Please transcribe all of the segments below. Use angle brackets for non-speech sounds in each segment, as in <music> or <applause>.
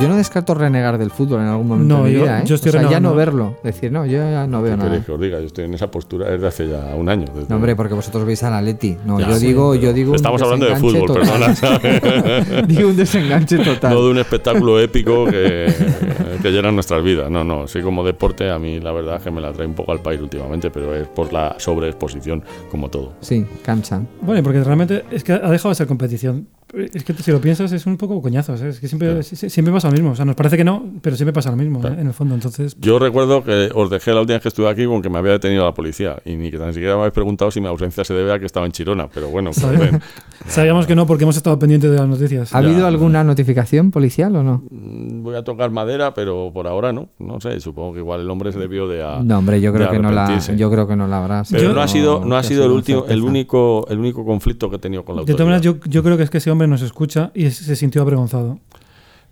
Yo no descarto renegar del fútbol en algún momento No, de mi yo- vida, ¿eh? yo estoy o sea, ya no verlo. Decir, no, yo ya no veo ¿Qué nada. queréis que os diga? Yo estoy en esa postura desde hace ya un año. desde- No, hombre, porque vosotros veis al Atleti. No, Ya, yo sí, digo, yo digo. Estamos hablando de fútbol, total. perdona. ¿sabes? <laughs> digo un desenganche total. No de un espectáculo épico que, que llena nuestras vidas. No, no. Sí, como deporte, a mí la verdad es que me la trae un poco al país últimamente, pero es por la sobreexposición, como todo. Sí, cansa. Bueno, porque realmente es que ha dejado de ser competición. Es que si lo piensas es un poco coñazo. ¿sabes? Es que siempre, Claro. siempre pasa lo mismo. O sea, nos parece que no, pero siempre pasa lo mismo Claro. ¿eh? en el fondo. Entonces, Yo recuerdo que os dejé la última vez que estuve aquí con que me había detenido la policía y ni que tan siquiera me habéis preguntado si mi ausencia se debe a que estaba en Chirona, pero bueno, pues <laughs> sabíamos que no porque hemos estado pendientes de las noticias. ¿Ha Ya. habido alguna notificación policial o no? Mm, voy a tocar madera, pero por ahora no. No sé, supongo que igual el hombre se debió de a... No, hombre, yo creo que no la, yo creo que no la habrá. Pero Yo- no ha sido, no ha sido el último, el único, el único conflicto que he tenido con la De todas autoridad. maneras, yo, yo creo que es que ese hombre nos escucha y se sintió avergonzado.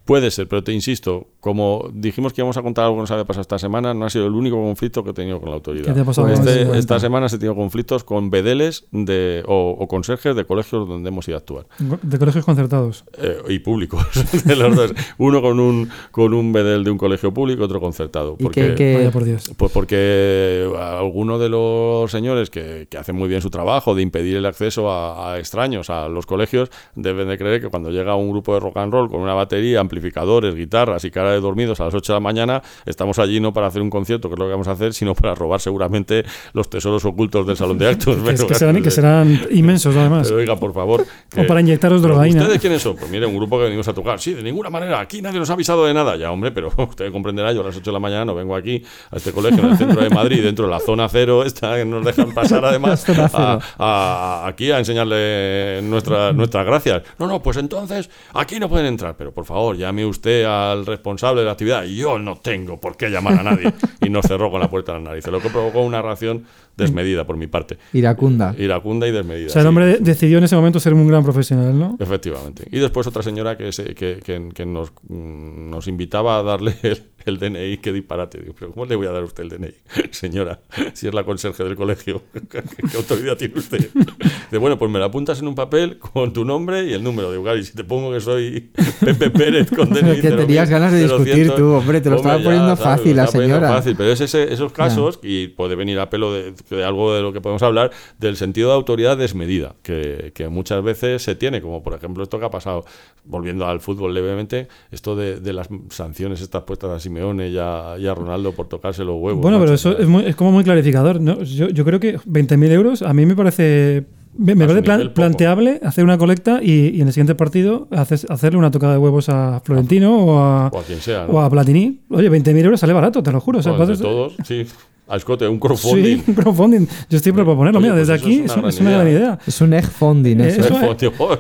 Puede ser, pero te insisto, como dijimos que íbamos a contar algo que nos había pasado esta semana, no ha sido el único conflicto que he tenido con la autoridad. ¿Qué te Este- esta semana he tenido conflictos con bedeles de, o, o conserjes de colegios donde hemos ido a actuar. De colegios concertados. Eh, y públicos, <laughs> de los dos. Uno con un, con un bedel de un colegio público, otro concertado. ¿Y Porque, Vaya por Dios. Pues porque algunos de los señores que, que hacen muy bien su trabajo de impedir el acceso a, a extraños a los colegios deben de creer que cuando llega un grupo de rock and roll con una batería, amplificadores, guitarras y cara de dormidos a las 8 de la mañana, estamos allí no para hacer un concierto, que es lo que vamos a hacer, sino para robar seguramente los tesoros ocultos del salón de actos. <laughs> Que, es- que serán, que serán inmensos, además. pero, oiga, por favor. <laughs> O para inyectaros ¿Pero drogaína. ¿Ustedes quiénes son? Pues mire, un grupo que venimos a tocar. Sí, de ninguna manera. Aquí nadie nos ha avisado de nada. Ya, hombre, pero <laughs> usted comprenderá, yo a las 8 de la mañana no vengo aquí a este colegio en el centro de Madrid, dentro de la zona cero, esta que nos dejan pasar además a, a- aquí a enseñarle nuestra, nuestras gracias. No, no, pues entonces aquí no pueden entrar. Pero por favor, llame usted al responsable de la actividad. Yo no tengo por qué llamar a nadie. Y nos cerró con la puerta en la nariz. Lo que provocó una reacción desmedida por mi parte. Iracunda. Iracunda y desmedida. O sea, el hombre de- decidió en ese momento ser un gran profesional, ¿no? Efectivamente. Y después otra señora que, se- que, que- que nos, mm, nos invitaba a darle <laughs> el, el DNI. Qué disparate. Digo, pero ¿cómo le voy a dar a usted el DNI? <laughs> Señora, si es la conserje del colegio, <laughs> ¿qué, qué autoridad tiene usted? Dice, bueno, pues me la apuntas en un papel con tu nombre y el número. Digo, y si te pongo que soy Pepe Pérez con DNI. Que tenías ganas de discutir tú, hombre, te lo estaba poniendo fácil la señora. Fácil, pero es ese- esos casos, y puede venir a pelo de, de algo de lo que podemos hablar, del sentido de autoridad desmedida, que, que muchas veces se tiene, como por ejemplo esto que ha pasado, volviendo al fútbol levemente, esto de, de las sanciones estas puestas a Simeone y a, y a Ronaldo por tocarse los huevos. Bueno, pero eso es, muy- es como muy clarificador. ¿no? Yo, yo creo que 20.000 euros a mí me parece. Me, parece plan- planteable hacer una colecta y, y en el siguiente partido haces- hacerle una tocada de huevos a Florentino o a, O a quien sea, ¿no? o a Platini. Oye, 20.000 euros sale barato, te lo juro. O sea, Bueno, todos, sí. A escote, un crowdfunding. Sí, un crowdfunding. Yo estoy por proponerlo. Oye, Mira, pues desde aquí es una un- es gran una gran idea. Es un egg funding Eh, eso. eso- <laughs>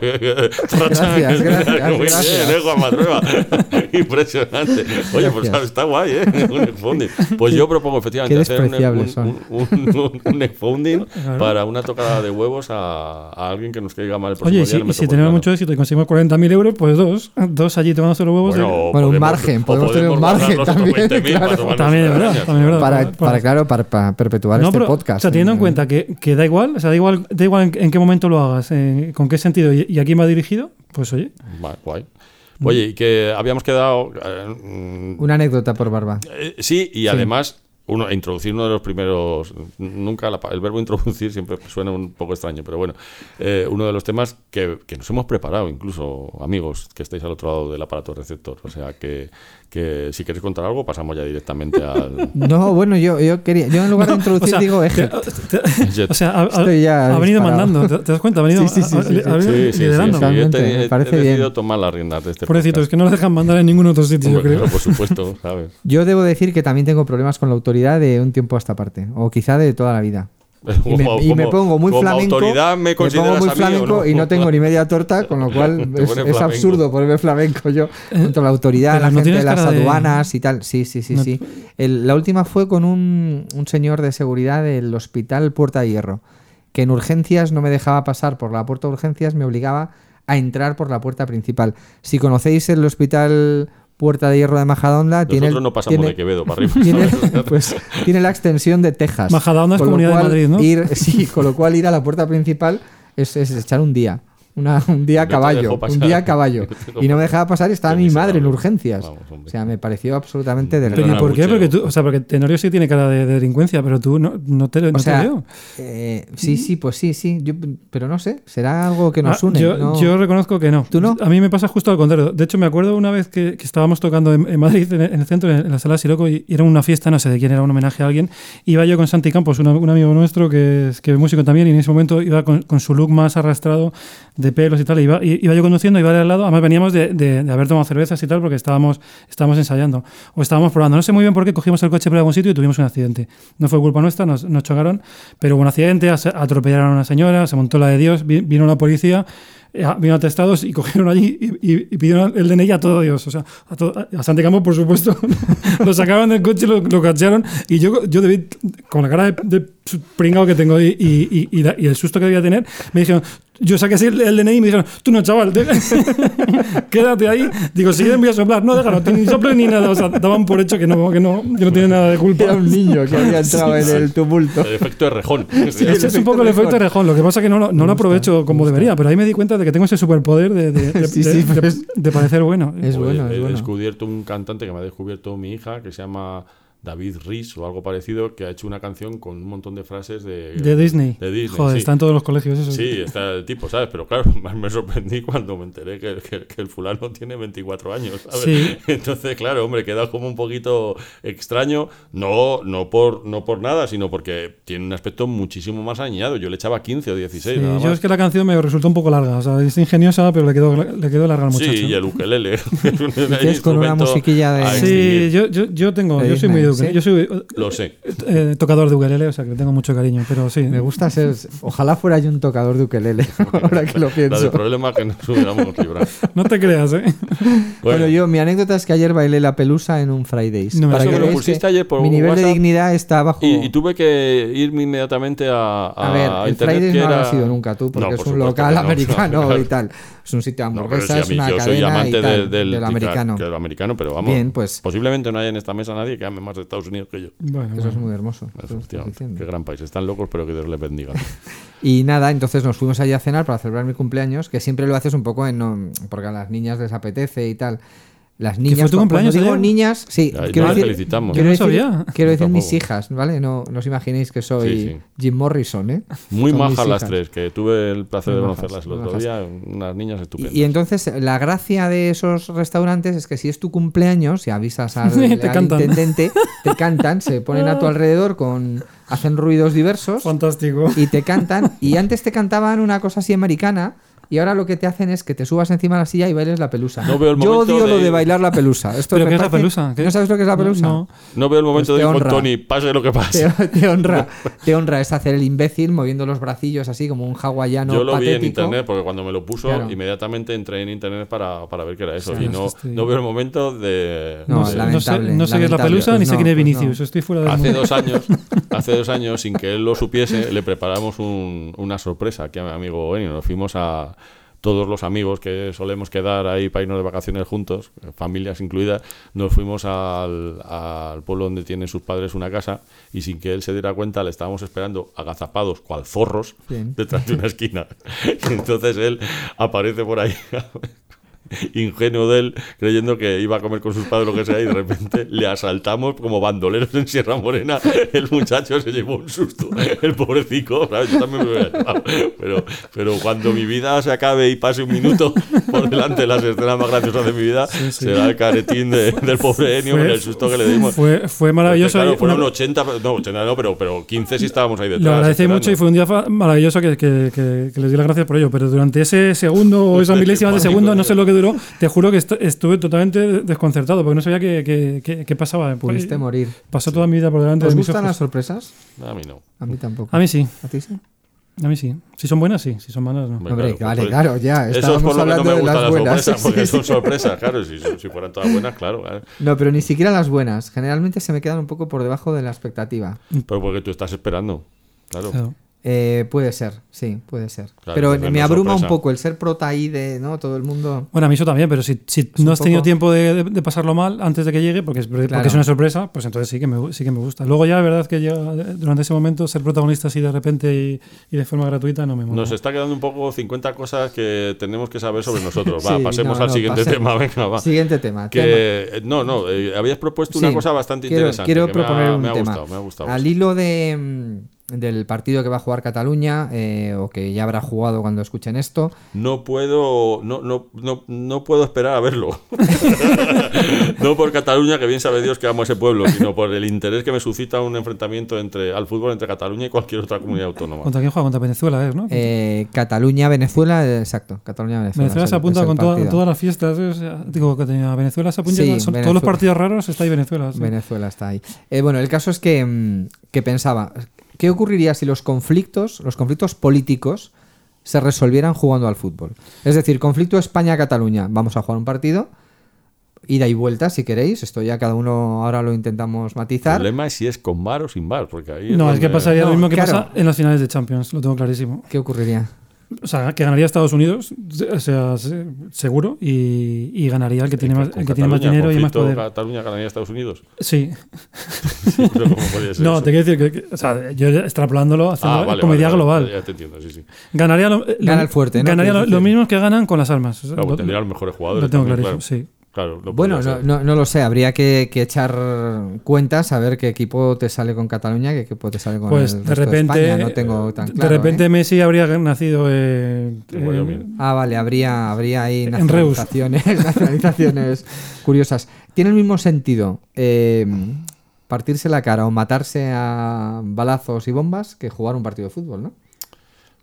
Gracias, gracias, <laughs> Muy gracias. bien, ¿eh, Juan Matrueva? <laughs> Impresionante. Oye, pues Gracias. está guay, ¿eh? Un neckfounding. Pues yo propongo efectivamente hacer un, un, un, un- un neckfounding Claro. para una tocada de huevos a, a alguien que nos caiga mal el próximo Oye, día si, el y si tenemos mucho éxito y conseguimos 40.000 euros, pues dos. Dos allí tomándose los huevos. Bueno, de- Bueno, un podemos- margen, o podemos tener un margen también, otros 20.000 para claro. tomarnos También verdad, cañas. también es verdad. para, Para- para, claro, para, para perpetuar No, este pero, podcast. O sea, teniendo en cuenta que, que da igual, o sea, da igual, da igual en, en qué momento lo hagas, eh, con qué sentido y, y a quién va dirigido, pues oye. Va, guay. Oye, y que habíamos quedado... eh, Una anécdota por barba. Eh, sí, y además uno, introducir uno de los primeros. Nunca la el verbo introducir siempre suena un poco extraño, pero bueno, eh, uno de los temas que, que nos hemos preparado, incluso amigos que estáis al otro lado del aparato receptor. O sea que, que si queréis contar algo, pasamos ya directamente al. <laughs> No, bueno, yo, yo quería. Yo en lugar de introducir O sea, digo eje. <laughs> o sea, ha, ha- Estoy ya ha venido mandando, ¿te, te das cuenta? Ha venido Sí, sí, sí, ha- liderando. he- parece he decidido bien. tomar las riendas de este Pobrecito, es podcast. que no lo dejan mandar en ningún otro sitio, yo creo. claro, por supuesto, ¿sabes? Yo debo decir que también tengo problemas con la autoridad de un tiempo a esta parte, o quizá de toda la vida. <laughs> Y me, y pongo muy como flamenco. autoridad me pongo muy a mí, ¿o flamenco y no tengo ni media torta, con lo <laughs> cual es, es absurdo ponerme flamenco yo contra la autoridad, Pero la no gente de las de- aduanas y tal. Sí, sí, sí, No- sí. El- la última fue con un, un señor de seguridad del hospital Puerta de Hierro, que en urgencias no me dejaba pasar por la puerta de urgencias, me obligaba a entrar por la puerta principal. Si conocéis el hospital Puerta de Hierro de Majadonda, tiene, Nosotros el- no pasamos tiene- de Quevedo para arriba. <laughs> tiene, <laughs> pues, tiene la extensión de Texas. Majadahonda es Con lo Comunidad de cual, Madrid, ¿no? Ir, sí, con lo cual ir a la puerta principal es, es echar un día. Una- un día a caballo, un día a caballo. <laughs> Y no me dejaba pasar y estaba mi madre en urgencias. Vamos. O sea, me pareció absolutamente Pero ¿y por qué? Porque tú, o sea, porque Tenorio sí tiene cara de, de delincuencia, pero tú no, no te, no O te sea, veo. eh, sí, sí, pues sí, sí. Yo- pero no sé, será algo que nos Ah, une. yo, ¿no? yo reconozco que no. ¿Tú no? A mí me pasa justo al contrario. De hecho, me acuerdo una vez que, que estábamos tocando en, en Madrid, en, en el centro, en, en la sala Siroco, y era una fiesta, no sé de quién era, un homenaje a alguien. Iba yo con Santi Campos, un, un amigo nuestro que es, que es músico también, y en ese momento iba con, con su look más arrastrado de pelos y tal. Iba, iba yo conduciendo, iba de al lado. Además, veníamos de, de- de haber tomado cervezas y tal, porque estábamos, estábamos ensayando o estábamos probando. No sé muy bien por qué cogimos el coche por algún sitio y tuvimos un accidente. No fue culpa nuestra, nos, nos chocaron, pero hubo un accidente, atropellaron a una señora, se montó la de Dios, vi- vino la policía. Eh, Vino atestados y cogieron allí y, y- y pidieron el DNI a todo Dios. O sea, a, todo, a Santi Campos, por supuesto. <laughs> lo sacaron del coche, lo, lo cacharon. Y yo, yo debí, con la cara de, de pringado que tengo y, y- y- y la- y el susto que debía tener, me dijeron, yo saqué así el, el DNI y me dijeron, tú no, chaval, te- <laughs> quédate ahí. Digo, si quieres voy a soplar. No, déjalo, ni soplo ni nada. O sea, daban por hecho que no, que no, que no tiene nada de culpa. Era un niño que había <laughs> entrado en el tumulto. El efecto de rejón. Ese es un poco el efecto de rejón. Lo que pasa es que no lo, no lo aprovecho como debería, pero ahí me di cuenta de que tengo ese superpoder de, de, <laughs> de- Sí, de- sí, de- pues. de parecer bueno. Es Pues bueno, he es bueno. descubierto un cantante que me ha descubierto mi hija, que se llama David Rhys o algo parecido, que ha hecho una canción con un montón de frases de, De Disney. De Disney, Joder, sí. está en todos los colegios eso. Sí, está el tipo, ¿sabes? Pero claro, más <laughs> me sorprendí cuando me enteré que, que- que el fulano tiene 24 años, ¿sabes? Sí. Entonces, claro, hombre, queda como un poquito extraño, no, no, por, no por nada, sino porque tiene un aspecto muchísimo más añado. Yo le echaba 15 o 16, Sí, nada yo más. es que la canción me resultó un poco larga. O sea, es ingeniosa, pero le quedó, le quedó larga al muchacho. Sí, y el ukelele. <laughs> <laughs> es con una musiquilla de- Sí, yo, yo, yo tengo, De yo soy muy ¿sí? yo soy Lo sé. eh, tocador de ukelele, o sea que le tengo mucho cariño, pero sí. Me gusta ser. Ojalá fuera yo un tocador de ukelele, <laughs> ahora que lo La pienso. de problema que nos hubiéramos librado. <laughs> No te creas, ¿eh? Bueno, yo, mi anécdota es que ayer bailé la pelusa en un Fridays. No me para que. Lo pusiste ayer por mi nivel de WhatsApp dignidad está bajo. Y, y tuve que irme inmediatamente a, a, A ver, el internet. Fridays no era... has ido nunca tú, porque No, es por un supuesto local no, americano <laughs> y tal. Es un sitio de No, pero hamburguesas, si a mí- una yo soy cadena amante y tal, del, del, del americano. del americano, pero vamos. Bien, pues- Posiblemente no haya en esta mesa nadie que ame más de Estados Unidos que yo. Bueno, Eso es muy hermoso. qué gran país. Están locos, pero que Dios les bendiga. <laughs> Y nada, entonces nos fuimos allí a cenar para celebrar mi cumpleaños, que siempre lo haces un poco en. no- porque a las niñas les apetece y tal. Las niñas. fue tu cu- cumpleaños cuando digo niñas, sí. Quiero decir, felicitamos. Quiero no decir, sabía. quiero Yo decir mis hijas, ¿vale? No, no os imaginéis que soy Sí, sí. Jim Morrison, ¿eh? Muy Son majas las tres, que tuve el placer Muy de conocerlas el otro día. Unas niñas estupendas. Y, y entonces la gracia de esos restaurantes es que si es tu cumpleaños y avisas <laughs> al, Te al cantan. intendente, te <laughs> cantan, se ponen a tu alrededor con hacen ruidos diversos Fantástico. y te cantan. Y antes te cantaban una cosa así americana. Y ahora lo que te hacen es que te subas encima de la silla y bailes la pelusa. No veo el Yo odio lo de- de bailar la pelusa. Esto ¿Pero qué es la pelusa? ¿Qué? ¿No sabes lo que es la pelusa? No. No veo el momento Pues de ir con. Tony, pase lo que <laughs> pase. te honra, <laughs> te honra es hacer el imbécil moviendo los bracillos así como un hawaiano Yo lo vi en internet porque cuando me lo puso, Claro. inmediatamente entré en internet para, para ver qué era eso. O sea, y no, estoy- no veo el momento de. No, No, sé, no sé, lamentable, no sé qué es la pelusa Pues ni sé no, quién es pues Vinicius. no. Estoy fuera del Hace dos años, <laughs> hace dos años, sin que él lo supiese, le preparamos un- una sorpresa aquí a mi amigo Benny. Nos fuimos a todos los amigos que solemos quedar ahí para irnos de vacaciones juntos, familias incluidas, nos fuimos al, al pueblo donde tienen sus padres una casa y sin que él se diera cuenta le estábamos esperando agazapados, cual zorros, Bien. detrás de una esquina. <laughs> Entonces él aparece por ahí. <laughs> ingenuo de él, creyendo que iba a comer con sus padres lo que sea, y de repente <laughs> le asaltamos como bandoleros en Sierra Morena. <laughs> El muchacho se llevó un susto, el pobrecito, ¿sabes? Yo también me hubiera llevado. Pero, pero cuando mi vida se acabe y pase un minuto por delante de las escenas más graciosas de mi vida, sí. será el caretín de- del pobre Enio con el susto que le dimos. Fue, fue maravilloso. Porque, claro, fueron una- 80, no, 80 no, pero, pero 15 sí estábamos ahí detrás. Lo agradecí mucho y fue un día maravilloso que, que- que- que les di las gracias por ello. Pero durante ese segundo o esa milésima de segundo, no sé lo que duró, te juro que est- estuve totalmente desconcertado porque no sabía qué, qué- qué- qué pasaba. Pudiste morir. Pasó toda mi vida por delante ¿Os de mis gustan las sorpresas? A mí no. A mí tampoco. A mí sí, ¿A ti sí? a mí sí. Si son buenas, sí. Si son malas, no. Hombre, claro, vale, pues, claro, ya. Eso es Estábamos por lo que no hablando me de gustan las las buenas. sorpresas, porque Sí, son sí. sorpresas, claro. Si, si fueran todas buenas, claro. claro. No, pero ni siquiera las buenas. Generalmente se me quedan un poco por debajo de la expectativa. Pero porque tú estás esperando. Claro. Claro. Eh, puede ser, sí, puede ser. Claro, pero me abruma un poco el ser prota ahí de, ¿no? Todo el mundo. Bueno, a mí eso también, pero si, si no has tenido tiempo de, de- de pasarlo mal antes de que llegue, porque es, porque Claro. es una sorpresa, pues entonces sí que, me, sí que me gusta. Luego ya, la verdad, que llega, durante ese momento ser protagonista así de repente y, y de forma gratuita no me mola. Nos está quedando un poco 50 cosas que tenemos que saber sobre nosotros. Va, Sí, pasemos no, al no, siguiente pasemos. tema. Venga, va. Siguiente tema. Que, eh, no, no, eh, habías propuesto una Sí, cosa bastante quiero, interesante. quiero que me ha- proponer un me ha, tema. gustado, me ha gustado. Al hilo de, mm, del partido que va a jugar Cataluña, eh, o que ya habrá jugado cuando escuchen esto, No puedo, no, no, no, no puedo esperar a verlo. <laughs> no por Cataluña, que bien sabe Dios que amo a ese pueblo, sino por el interés que me suscita un enfrentamiento entre al fútbol entre Cataluña y cualquier otra comunidad autónoma. ¿Contra quién juega? Contra Venezuela, ¿es, no? eh, Cataluña, Venezuela, eh, exacto, Cataluña, Venezuela. Venezuela se apunta con toda- todas las fiestas. ¿eh? O sea, digo, que tenía Venezuela se apunta. Sí, son todos los partidos raros está ahí Venezuela. sí. Venezuela está ahí. Eh, bueno, el caso es que, mm, que pensaba, ¿qué ocurriría si los conflictos, los conflictos políticos, se resolvieran jugando al fútbol? Es decir, conflicto España-Cataluña, vamos a jugar un partido, ida y vuelta si queréis, esto ya cada uno ahora lo intentamos El matizar. problema es si es con bar o sin bar, porque ahí No, es que pasaría No, lo mismo que claro. pasa en las finales de Champions, lo tengo clarísimo. ¿Qué ocurriría? O sea, que ganaría Estados Unidos, o sea, se- seguro, y, y ganaría el que tiene más, con el que tiene más dinero y más poder. Cataluña ganaría Estados Unidos. <laughs> Sí. Pero ¿cómo podría ser No, eso? te quiero decir que, que- o sea, yo extrapolándolo haciendo Ah, vale, comedia vale, vale, global. Ya te entiendo, sí, sí. Ganaría lo, Gana lo- el fuerte, ¿no? Ganaría lo, lo mismo que ganan con las armas. O sea, Claro, lo- tendría los mejores jugadores. lo tengo también, clarísimo, claro. sí. Claro, Bueno, no, no, no lo sé, habría que, que echar cuentas a ver qué equipo te sale con Cataluña, qué equipo te sale con Pues el de repente, España, no tengo tan de repente ¿eh? Messi habría nacido eh, En eh, Wyoming. Ah, vale, habría, habría ahí nacionalizaciones, <laughs> nacionalizaciones curiosas. Tiene el mismo sentido eh, partirse la cara o matarse a balazos y bombas que jugar un partido de fútbol, ¿no?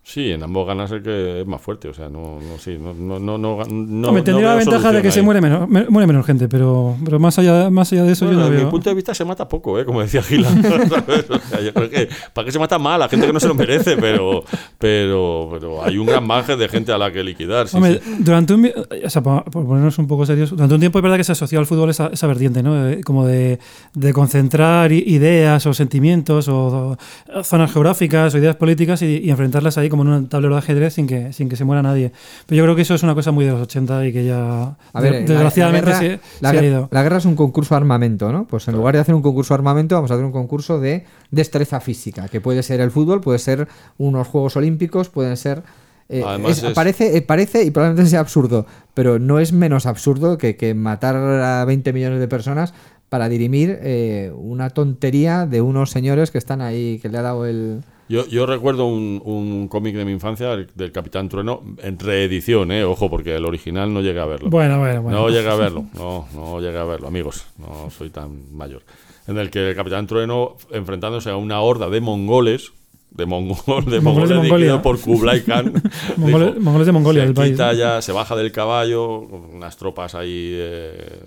Sí, en ambos ganas el que es más fuerte. O sea, no, no, sí, no, no, no, no, no Hombre, tendría la ventaja de que se muere menos, me- muere menos gente, pero, pero más, allá, más allá de eso Bueno, yo no desde veo. mi punto de vista se mata poco, ¿eh? como decía Gila. ¿sabes? <laughs> O sea, yo creo que ¿para qué se mata mal? La gente que no se lo merece, pero, pero, pero hay un gran margen de gente a la que liquidar. sí, Hombre, sí. durante un, o sea, por, ponernos un poco serios, durante un tiempo es verdad que se asoció al fútbol esa, esa vertiente, ¿no? De- como de, de concentrar ideas o sentimientos o, o zonas geográficas o ideas políticas y, y enfrentarlas ahí como en un tablero de ajedrez sin que, sin que se muera nadie. Pero yo creo que eso es una cosa muy de los 80 y que ya, A ver, de- desgraciadamente, la, guerra, se, la se ha guer- ido. la guerra es un concurso de armamento, ¿no? Pues en lugar de hacer un concurso de armamento, vamos a hacer un concurso de destreza física, que puede ser el fútbol, puede ser unos Juegos Olímpicos, pueden ser... eh, Además es- es- parece, eh, parece y probablemente sea absurdo, pero no es menos absurdo que, que matar a 20 millones de personas para dirimir eh, una tontería de unos señores que están ahí, que le ha dado el... Yo, yo recuerdo un, un cómic de mi infancia el- del Capitán Trueno en reedición, ¿eh? ojo, porque el original no llegué a verlo. Bueno, bueno, bueno. No llegué a verlo, no, no llegué a verlo, amigos, no soy tan mayor. En el que el Capitán Trueno, enfrentándose a una horda de mongoles, de, mongol, de mongoles de Mongolia. por Kublai Khan, <laughs> Mongoles- mongoles de Mongolia, se el país. ya, se baja del caballo, con unas tropas ahí eh,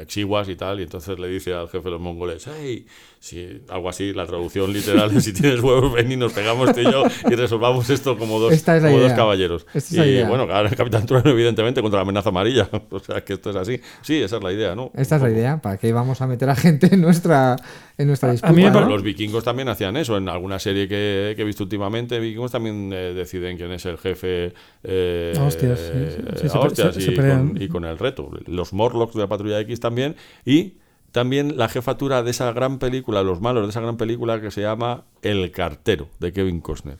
exiguas y tal, y entonces le dice al jefe de los mongoles, hey, si, algo así, la traducción literal, es, si tienes huevos, ven y nos pegamos tú y yo y resolvamos esto como dos, es como dos caballeros. Esta es la y idea. bueno, claro, el Capitán Trueno, evidentemente, contra la amenaza amarilla. <laughs> O sea, que esto es así. Sí, esa es la idea, ¿no? Esta es la idea, ¿para qué vamos a meter a gente en nuestra, en nuestra disputa? mí ¿no? Los vikingos también hacían eso. En alguna serie que, que he visto últimamente, vikingos también eh, deciden quién es el jefe. Eh, hostias, sí, sí, sí, a se pe- hostias se- se y, con, y con el reto. Los Morlocks de la Patrulla X también. Y también la jefatura de esa gran película, los malos de esa gran película que se llama El cartero, de Kevin Costner.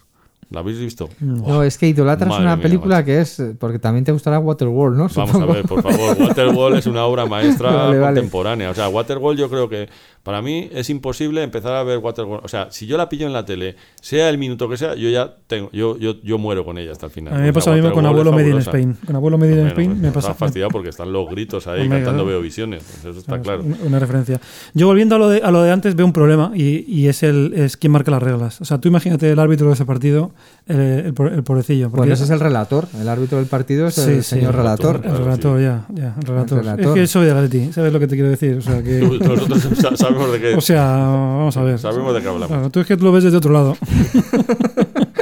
¿La habéis visto? No, es que idolatras Madre una mía, película macho. que es. Porque también te gustará Waterworld, ¿no? Vamos Supongo. a ver, por favor. <laughs> Waterworld es una obra maestra Vale, vale. contemporánea. O sea, Waterworld yo creo que para mí es imposible empezar a ver Waterworld. O sea, si yo la pillo en la tele, sea el minuto que sea, yo ya tengo, yo, yo, yo muero con ella hasta el final. A mí me pasa lo mismo con Abuelo es Made in. Spain. Con Abuelo Made in Spain pues me está pasa. fastidiado porque están los gritos ahí Omega, cantando veo visiones. Eso está Vamos, claro. Una, una referencia. Yo volviendo a lo de, a lo de antes veo un problema y, y es el es quién marca las reglas. O sea, tú imagínate el árbitro de ese partido, el, el, el pobrecillo. porque- Bueno, ese es el relator. El árbitro del partido es Sí, el sí, señor el relator. el relator, ya, ya, el relator. relator. Es que soy de Atleti, ¿sabes lo que te quiero decir? O sea, que, Nosotros sa- sabemos de qué, o sea vamos a ver. sabemos de qué hablamos. Claro, tú es que tú lo ves desde otro lado.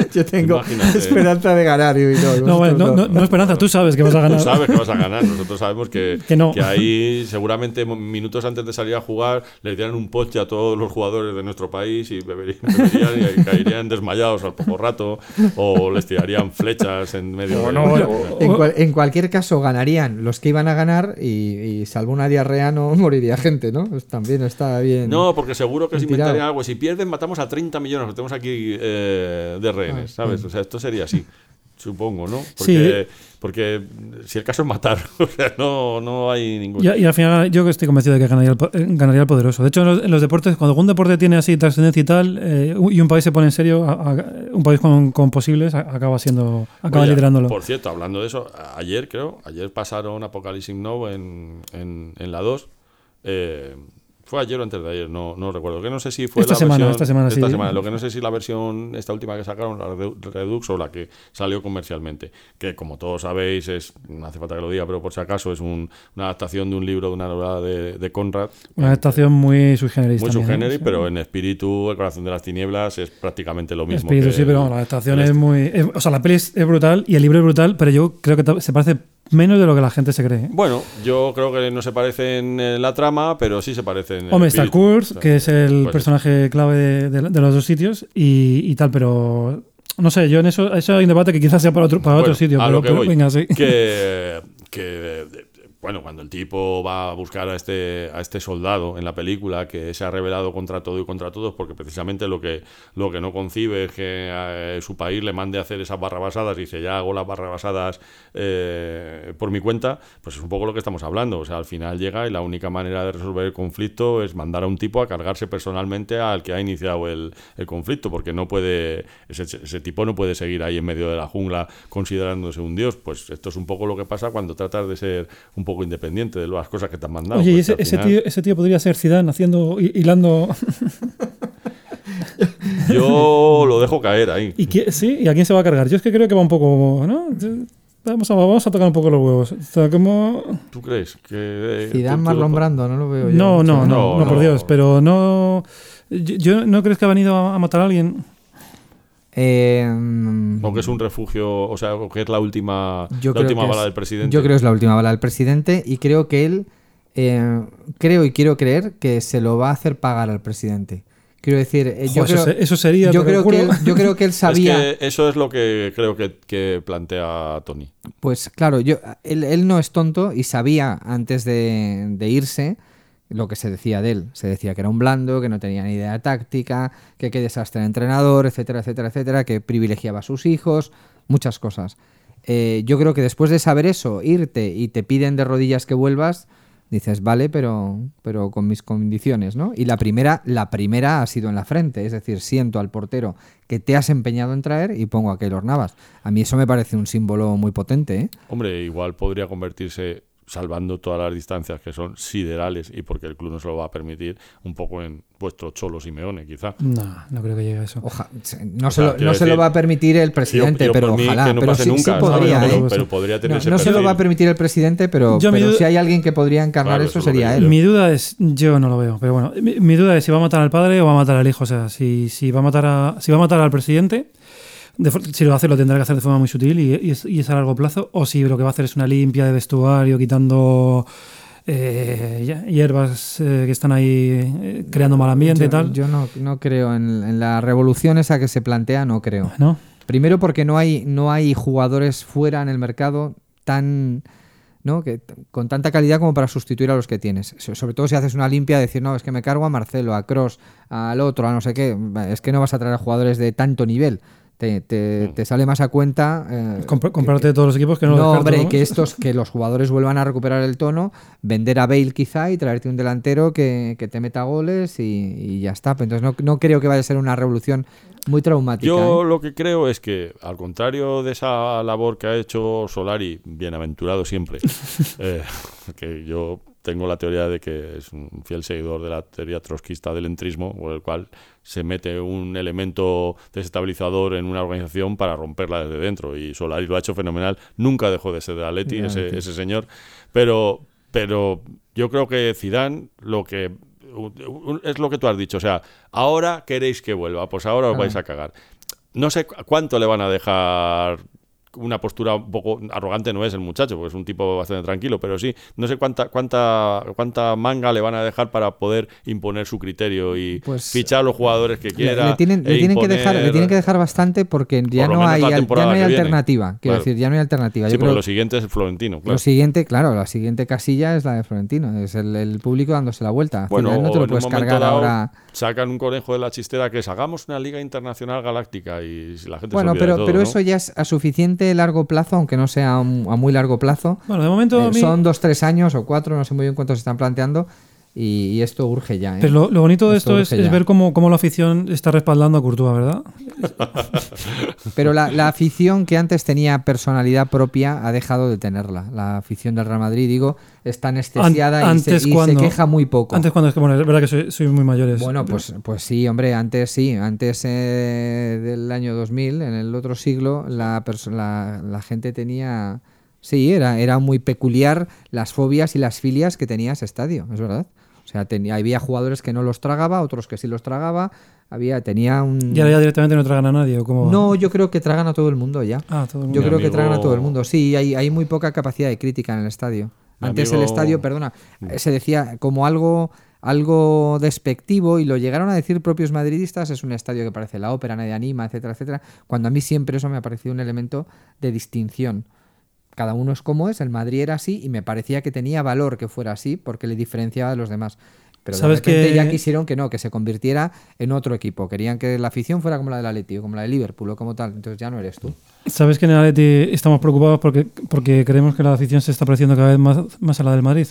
<laughs> Yo tengo Imagínate. esperanza de ganar. y no, No, bueno, no, vosotros no, no, Esperanza, tú sabes que vas a Tú ganar. sabes que vas a ganar. Nosotros sabemos que, Que no. ahí seguramente minutos antes de salir a jugar les dieran un poste a todos los jugadores de nuestro país y beberían, beberían y <laughs> caerían desmayados al poco rato o les tirarían flechas en medio de... no, En, cual- en cualquier caso, ganarían los que iban a ganar y, y salvo una diarrea no <laughs> moriría gente, ¿no? Pues también está bien. No, porque seguro que se inventarían algo. Si pierden, matamos a 30 millones. Los tenemos aquí eh, de rehenes, ¿sabes? O sea, esto sería así. <laughs> Supongo, ¿no? Porque, porque si el caso es matar, <laughs> o sea, no, no hay ningún. Y, y al final yo estoy convencido de que ganaría el, eh, ganaría el poderoso. De hecho, en los, en los deportes, cuando un deporte tiene así trascendencia y tal, eh, y un país se pone en serio, a- a- un país con, con posibles acaba siendo, acaba Oye, liderándolo. Por cierto, hablando de eso, ayer creo, ayer pasaron Apocalypse Now en, en, en la 2. Eh, fue ayer o antes de ayer, no, no recuerdo. Que no sé si fue Esta la semana, versión- esta semana, sí. Lo que no sé si la versión, esta última que sacaron, la Redu- Redux o la que salió comercialmente. Que como todos sabéis, es no hace falta que lo diga, pero por si acaso, es un- una adaptación de un libro, de una novela de, de Conrad. Una adaptación muy sui generis. Muy ¿eh? Sí. pero en espíritu, El corazón de las tinieblas es prácticamente lo mismo. Espíritu, que sí, pero el- la adaptación el es muy. es- o sea, la peli es, brutal y el libro es brutal, pero yo creo que se parece menos de lo que la gente se cree. ¿eh? Bueno, yo creo que no se parecen en la trama, pero sí se parecen en el Hombre, está sea, que es el pues personaje clave de, de- de los dos sitios y, y tal, pero no sé, yo en eso, eso hay un debate que quizás sea para otro, para Bueno, otro sitio, a pero, lo que pero voy, venga, sí. Que, <laughs> que, bueno, cuando el tipo va a buscar a este, a este soldado en la película que se ha rebelado contra todo y contra todos, porque precisamente lo que, lo que no concibe es que eh, su país le mande a hacer esas barrabasadas y dice, ya hago las barrabasadas eh, por mi cuenta, pues es un poco lo que estamos hablando. O sea, al final llega y la única manera de resolver el conflicto es mandar a un tipo a cargarse personalmente al que ha iniciado el, el conflicto, porque no puede, ese tipo no puede seguir ahí en medio de la jungla considerándose un dios. Pues esto es un poco lo que pasa cuando tratas de ser un poco independiente de las cosas que te han mandado. Oye, y porque ese, al ese, final- tío, ese tío podría ser Zidane haciendo, hi- hilando. <laughs> Yo lo dejo caer ahí. ¿Y qui- sí? ¿Y a quién se va a cargar? Yo es que creo que va un poco. ¿no? Vamos a, vamos a tocar un poco los huevos. O sea, como. ¿Tú crees que... eh, Zidane Marlon lo- Brando, no lo veo yo. No, no, no, No, no, por no. Dios, pero no. Yo, yo no crees que ha venido a, a matar a alguien. Eh, O que es un refugio, o sea, o que es la última, Yo la última bala es- del presidente. Yo creo que es la última bala del presidente y creo que él, eh, creo y quiero creer que se lo va a hacer pagar al presidente. Quiero decir, eh, yo, eso, creo, se- eso sería. yo, creo que él, yo creo que él sabía, <laughs> Es que eso es lo que creo que, que plantea Tony. pues claro, yo, él, él no es tonto y sabía antes de, de irse lo que se decía de él. Se decía que era un blando, que no tenía ni idea táctica, que qué desastre de entrenador, etcétera, etcétera, etcétera, que privilegiaba a sus hijos, muchas cosas. Eh, yo creo que después de saber eso, irte y te piden de rodillas que vuelvas, dices, vale, pero, pero con mis condiciones, ¿no? Y la primera, la primera ha sido en la frente, es decir, siento al portero que te has empeñado en traer y pongo a Keylor Navas. A mí eso me parece un símbolo muy potente, ¿eh? Hombre, igual podría convertirse, salvando todas las distancias que son siderales y porque el club no se lo va a permitir, un poco en vuestro Cholo Simeone, quizá. No, no creo que llegue a eso. Oja- no O se, sea, lo, no se lo va a permitir el presidente, yo- yo pero ojalá. que no pero pase sí, nunca, podría, ¿eh? pero podría tener No, ese no se lo va a permitir el presidente, pero, Yo mi pero duda- si hay alguien que podría encarnar Claro, eso, sería él. yo- Mi duda es, yo no lo veo, pero bueno, mi, mi duda es si va a matar al padre o va a matar al hijo. O sea, si, si va a matar a, si va a matar al presidente, de si lo hacer, lo tendrá que hacer de forma muy sutil y, y es, y es a largo plazo, o si lo que va a hacer es una limpia de vestuario, quitando eh, hierbas eh, que están ahí eh, creando mal ambiente y tal. yo no, no creo en, en la revolución esa que se plantea, no creo. ¿No? Primero porque no hay, no hay jugadores fuera en el mercado tan... ¿no? Que, con tanta calidad como para sustituir a los que tienes. So- Sobre todo si haces una limpia, decir, no, es que me cargo a Marcelo, a Cross, al otro, a no sé qué. Es que no vas a traer a jugadores de tanto nivel. Te, te- te sale más a cuenta. eh, que- comprarte todos los equipos que no, no, hombre, ¿no? que <laughs> estos, que los jugadores vuelvan a recuperar el tono, vender a Bale quizá y traerte un delantero que, que te meta goles y, y ya está. Entonces no, no creo que vaya a ser una revolución muy traumática. Yo ¿eh? lo que creo es que, al contrario de esa labor que ha hecho Solari, bienaventurado siempre, <laughs> eh, que yo tengo la teoría de que es un fiel seguidor de la teoría trotskista del entrismo, por el cual se mete un elemento desestabilizador en una organización para romperla desde dentro. Y Solari lo ha hecho fenomenal. Nunca dejó de ser de Atleti, ese, ese señor. Pero, pero yo creo que Zidane lo que es lo que tú has dicho. O sea, ahora queréis que vuelva, pues ahora os vais a cagar. no sé cuánto le van a dejar una postura un poco arrogante no es el muchacho, porque es un tipo bastante tranquilo, pero sí, no sé cuánta cuánta cuánta manga le van a dejar para poder imponer su criterio y Pues, fichar a los jugadores que quiera. Le, tienen, le e tienen que dejar, le tienen que dejar bastante porque ya Por no hay, ya no hay alternativa. Quiero Claro. decir, ya no hay alternativa. Sí, Yo porque creo- lo siguiente es el Florentino, claro. Lo siguiente, claro, la siguiente casilla es la de Florentino. Es el, el público dándose la vuelta. Bueno, final no te o lo puedes cargar dado ahora. Sacan un conejo de la chistera que es hagamos una liga internacional galáctica y la gente se Bueno, olvida pero, de todo, pero ¿no? eso ya es a suficiente largo plazo, aunque no sea a muy largo plazo. Bueno, de momento. Eh, a mí- son dos, tres años o cuatro, no sé muy bien cuántos se están planteando. Y, y esto urge ya. ¿eh? Pero lo, lo bonito de Esto esto es, ver cómo, cómo la afición está respaldando a Courtois, ¿verdad? <laughs> Pero la, la afición que antes tenía personalidad propia ha dejado de tenerla. La afición del Real Madrid, digo, está anestesiada An- y, se, queja muy poco. Antes cuando es que, bueno, es verdad que soy, soy muy mayores. Bueno, pues, pues sí, hombre, antes sí, antes eh, del año 2000, en el otro siglo, la, la, la gente tenía... Sí, era, era muy peculiar las fobias y las filias que tenía ese estadio, es verdad. O sea, tenía, había jugadores que no los tragaba, otros que sí los tragaba, había, tenía un... Y ahora ya directamente no tragan a nadie. ¿o cómo? No, yo creo que tragan a todo el mundo ya. Ah, todo el Yo. Mi creo que tragan a todo el mundo. Sí, hay, hay muy poca capacidad de crítica en el estadio. Mi Antes el estadio, perdona, eh, se decía como algo algo despectivo y lo llegaron a decir propios madridistas, es un estadio que parece la ópera, nadie anima, etcétera, etcétera, cuando a mí siempre eso me ha parecido un elemento de distinción. Cada uno es como es, el Madrid era así y me parecía que tenía valor que fuera así porque le diferenciaba de los demás. Pero de ¿Sabes repente que- ya quisieron que no, que se convirtiera en otro equipo. Querían que la afición fuera como la del Atleti o como la de Liverpool o como tal. Entonces ya no eres tú. ¿Sabes que en el Atleti estamos preocupados porque, porque creemos que la afición se está pareciendo cada vez más, más a la del Madrid?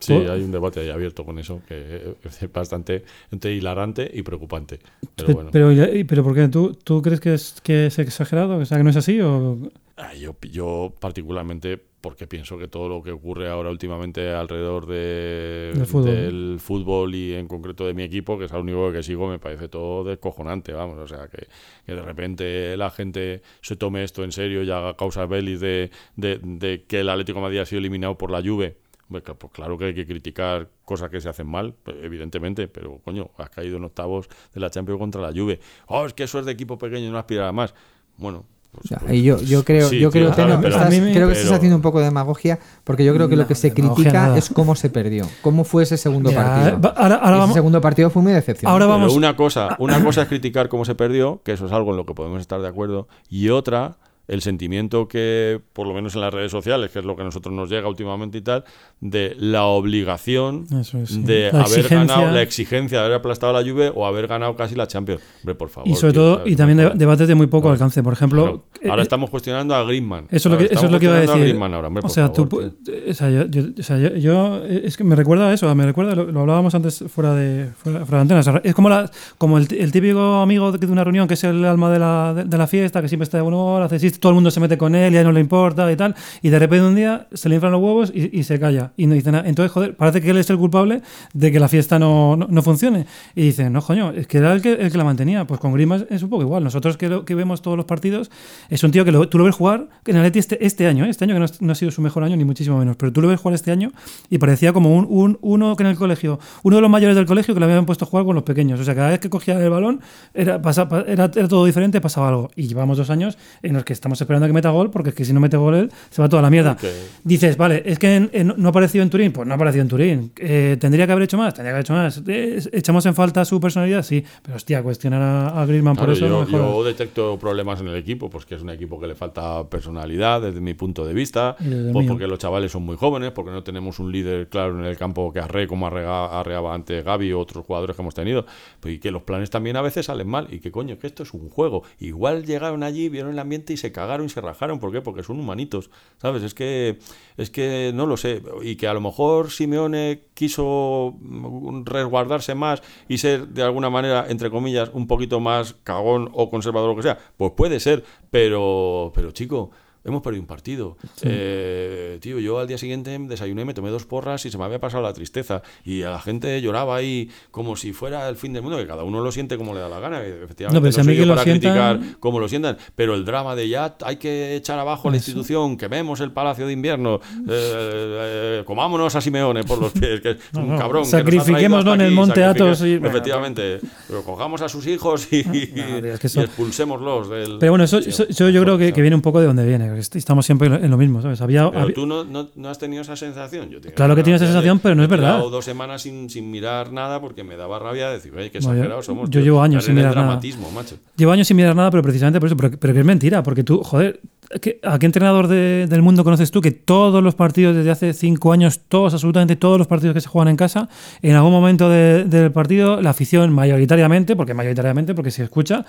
Sí, Por- hay un debate ahí abierto con eso que es bastante entre hilarante y preocupante. Pero Pe- bueno, Pero, pero ¿por qué? ¿Tú, tú crees que es, que es exagerado? O sea, que no es así? O... ah, yo, yo particularmente porque pienso que todo lo que ocurre ahora últimamente alrededor de- Del fútbol. del fútbol y en concreto de mi equipo, que es el único que sigo, me parece todo descojonante, vamos. O sea, que, que de repente la gente se tome esto en serio y haga causas belis de, de, de que el Atlético de Madrid ha sido eliminado por la Juve. Pues claro que hay que criticar cosas que se hacen mal, pues, evidentemente, pero coño, has caído en octavos de la Champions contra la Juve. Oh, es que eso es de equipo pequeño y no aspira a más. Bueno, O sea, y yo, yo creo, sí, yo creo, tío, Teno, claro, pero- estás- mí creo que estás haciendo un poco de demagogia, porque yo creo que lo que se critica nada. es cómo se perdió, cómo fue ese segundo partido. ahora, ahora ese vamos, segundo partido fue muy decepcionante. Ahora Pero vamos- una cosa, una cosa es criticar cómo se perdió, que eso es algo en lo que podemos estar de acuerdo, y otra, el sentimiento que, por lo menos en las redes sociales, que es lo que a nosotros nos llega últimamente y tal, de la obligación es, de La haber exigencia. ganado, la exigencia de haber aplastado a la Juve o haber ganado casi la Champions. Hombre, por favor. y sobre tío, todo, ¿sabes? y también debates de muy poco alcance. Por ejemplo, Claro. Ahora eh, estamos cuestionando a Griezmann. Eso es lo que, eso es lo que iba a decir. Griezmann ahora, hombre, o sea, tú, favor, tío. pu- o sea, yo, yo- o sea, yo- yo- es que me recuerda a eso, me recuerda, lo, lo hablábamos antes fuera de, fuera, fuera de antena. O sea, es como, la, como el, típico amigo de, una reunión que es el alma de la, de, de la fiesta, que siempre está de buen humor, hace todo el mundo se mete con él y a él no le importa y tal. Y de repente un día se le inflan los huevos y, y se calla y no dice nada. Entonces, joder, parece que él es el culpable de que la fiesta no, no, no funcione. Y dice, no, coño, es que era el que, el que la mantenía. Pues con Grimas es un poco igual. Nosotros que, lo- que vemos todos los partidos, es un tío que lo- tú lo ves jugar en el Atleti este, este año, ¿eh? este año que no, no ha sido su mejor año, ni muchísimo menos, pero tú lo ves jugar este año y parecía como un, un- uno que en el colegio, uno de los mayores del colegio que le habían puesto a jugar con los pequeños. O sea, cada vez que cogía el balón era, pasa- pa- era, era todo diferente, pasaba algo. Y llevamos dos años en los que estamos esperando a que meta gol, porque es que si no mete gol él, se va toda la mierda. Ok. Dices, vale, es que en- en- no ha aparecido en Turín, pues no ha aparecido en Turín. Eh, ¿Tendría que haber hecho más? Tendría que haber hecho más. Eh, ¿Echamos en falta su personalidad? Sí, pero hostia, cuestionar a, a Griezmann por eso yo, yo detecto problemas en el equipo, pues que es un equipo que le falta personalidad desde mi punto de vista, pues porque los chavales son muy jóvenes, porque no tenemos un líder claro en el campo que arre como arrega, arreaba antes Gaby o otros jugadores que hemos tenido, pues, y que los planes también a veces salen mal, y que coño, que esto es un juego. Igual llegaron allí, vieron el ambiente y se cagaron y se rajaron, ¿por qué? Porque son humanitos, ¿sabes? Es que, es que no lo sé, y que a lo mejor Simeone quiso mm, resguardarse más y ser de alguna manera, entre comillas, un poquito más cagón o conservador lo que sea, pues puede ser, pero, pero chico, hemos perdido un partido. Eh, tío, yo al día siguiente desayuné, me tomé dos porras y se me había pasado la tristeza. Y a la gente lloraba ahí como si fuera el fin del mundo, que cada uno lo siente como le da la gana. Efectivamente, No, pero si a mí yo que lo sientan- criticar cómo lo sientan. Pero el drama de ya hay que echar abajo la institución, quememos el Palacio de Invierno, eh, eh, comámonos a Simeone por los pies, que es No, un cabrón. sacrifiquémoslo en el Monte Athos y- Efectivamente, pero cojamos a sus hijos y, <laughs> es que y eso- expulsémoslos del. Pero bueno, eso, Sí, eso- eso yo creo que, que viene un poco de donde viene. Estamos siempre en lo mismo, ¿sabes? Había, Pero había- tú no, no, no has tenido esa sensación. Yo Claro que tienes esa de- sensación, pero no es he verdad. tirado dos semanas sin, sin mirar nada porque me daba rabia decir, oye, qué exagerados somos. yo llevo años sin mirar nada. macho. Llevo años sin mirar nada, pero precisamente por eso. Pero, pero que es mentira, porque tú, joder, ¿qué- ¿a qué entrenador de- del mundo conoces tú que todos los partidos desde hace cinco años, todos, absolutamente todos los partidos que se juegan en casa, en algún momento de- del partido, la afición mayoritariamente, porque mayoritariamente, porque se escucha,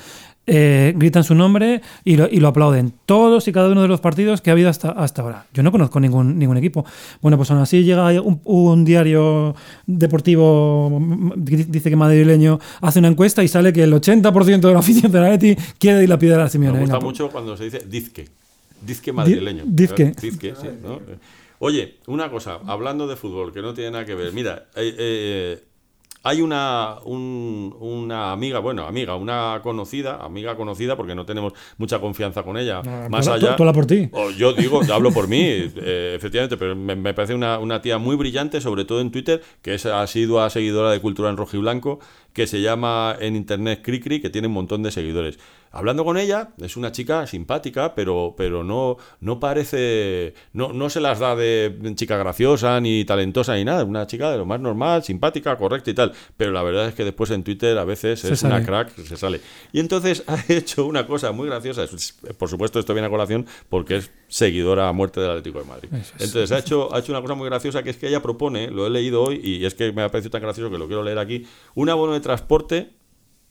eh, gritan su nombre y lo, y lo aplauden. Todos y cada uno de los partidos que ha habido hasta, hasta ahora. Yo no conozco ningún, ningún equipo. Bueno, pues aún así llega un, un diario deportivo, dice que madrileño, hace una encuesta y sale que el 80% de la afición de la Leti quiere dilapidar a Simeone. Me gusta Venga, pues. mucho cuando se dice dizque. Dizque madrileño. dizque. ¿Eh? Dizque, sí, ¿no? Oye, una cosa, hablando de fútbol, que no tiene nada que ver. Mira, eh, eh, hay una, un- una amiga, bueno, amiga, una conocida, amiga conocida, porque no tenemos mucha confianza con ella. No, más tú- allá. tú habla por ti. O yo digo, yo hablo por mí, eh, efectivamente, pero me, me parece una, una tía muy brillante, sobre todo en Twitter, que es asidua seguidora de Cultura en Rojo y Blanco, que se llama en internet Cricri, que tiene un montón de seguidores. Hablando con ella, es una chica simpática, pero, pero no, no parece. No, no se las da de chica graciosa, ni talentosa, ni nada. Una chica de lo más normal, simpática, correcta y tal. Pero la verdad es que después en Twitter a veces Se es una sale. crack, se sale. Y entonces <laughs> ha hecho una cosa muy graciosa. Por supuesto, esto viene a colación porque es seguidora a muerte del Atlético de Madrid. Eso. Entonces ha hecho, ha hecho una cosa muy graciosa que es que ella propone, lo he leído hoy y es que me ha parecido tan gracioso que lo quiero leer aquí, un abono de transporte